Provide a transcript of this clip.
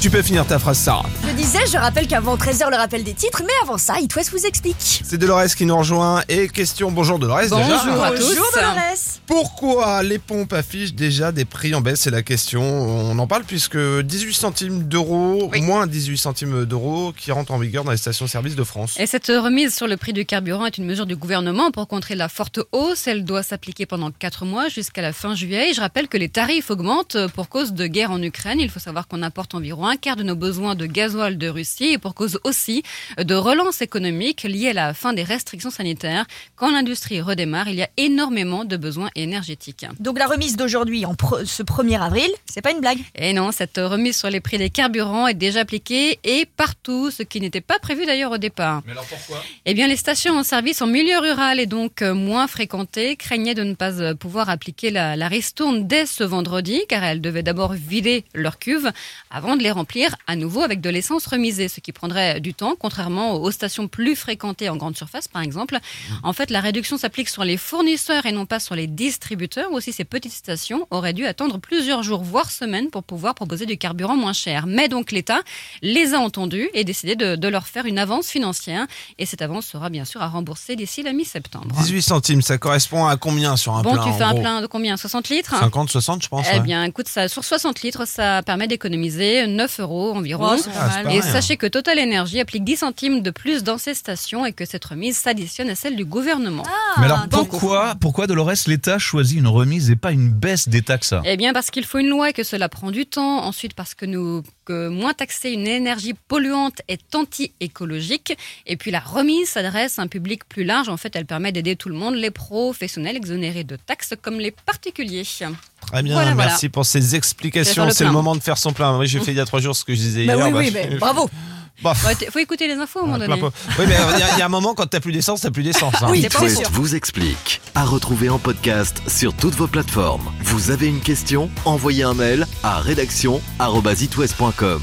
Tu peux finir ta phrase, Sarah. Je disais, je rappelle qu'avant 13h le rappel des titres, mais avant ça, It West vous explique. C'est Dolores qui nous rejoint. Et question, bonjour Dolores déjà. Bonjour. à tous. Bonjour Dolores. Pourquoi les pompes affichent déjà des prix en baisse C'est la question. On en parle puisque 18 centimes d'euros, Oui. moins 18 centimes d'euros qui rentrent en vigueur dans les stations-service de France. Et cette remise sur le prix du carburant est une mesure du gouvernement pour contrer la forte hausse. Elle doit s'appliquer pendant 4 mois jusqu'à la fin juillet. Et je rappelle que les tarifs augmentent pour cause de guerre en Ukraine. Il faut savoir qu'on apporte environ un quart de nos besoins de gasoil de Russie et pour cause aussi de relance économique liée à la fin des restrictions sanitaires. Quand l'industrie redémarre, il y a énormément de besoins énergétiques. Donc la remise d'aujourd'hui, pre- ce 1er avril, c'est pas une blague. Et non, cette remise sur les prix des carburants est déjà appliquée et partout, ce qui n'était pas prévu d'ailleurs au départ. Mais alors pourquoi? Eh bien, les stations en service en milieu rural et donc euh, moins fréquentées craignaient de ne pas euh, pouvoir appliquer la, la ristourne dès ce vendredi, car elles devaient d'abord vider leurs cuves avant de les remplir à nouveau avec de l'essence remisée, ce qui prendrait du temps, contrairement aux stations plus fréquentées en grande surface, par exemple. En fait, la réduction s'applique sur les fournisseurs et non pas sur les distributeurs. Aussi, ces petites stations auraient dû attendre plusieurs jours, voire semaines, pour pouvoir proposer du carburant moins cher. Mais donc, l'État les a entendus et décidé de, de leur faire une avance financière. Et cette avance sera bien sûr à rembourser d'ici la mi-septembre. 18 centimes, ça correspond à combien sur un Bon, plein tu fais un plein de combien? 60 litres? 50, 60 je pense. Eh ouais. bien, écoute, ça, sur 60 litres, ça permet d'économiser 9 euros environ. Oh, Ah, et sachez que Total Energy applique 10 centimes de plus dans ses stations et que cette remise s'additionne à celle du gouvernement. Ah, Mais alors pourquoi, pourquoi Dolores, l'État choisit une remise et pas une baisse des taxes? Eh bien, parce qu'il faut une loi et que cela prend du temps. Ensuite, parce que nous, que moins taxer une énergie polluante est anti-écologique. Et puis, la remise s'adresse à un public plus large. En fait, elle permet d'aider tout le monde, les professionnels exonérés de taxes comme les particuliers. Très bien, Voilà, voilà. merci pour ces explications. le C'est le moment de faire son plein. Oui, j'ai fait il y a trois jours ce que je disais Bah hier. oui, bah, oui, mais bravo. Bah, Il faut écouter les infos à un moment donné. Oui, mais il y, a- il y a un moment, quand t'as plus d'essence, t'as plus d'essence. hein. Oui. West sûr. vous explique. À retrouver en podcast sur toutes vos plateformes. Vous avez une question? Envoyez un mail à rédaction@itwest.com.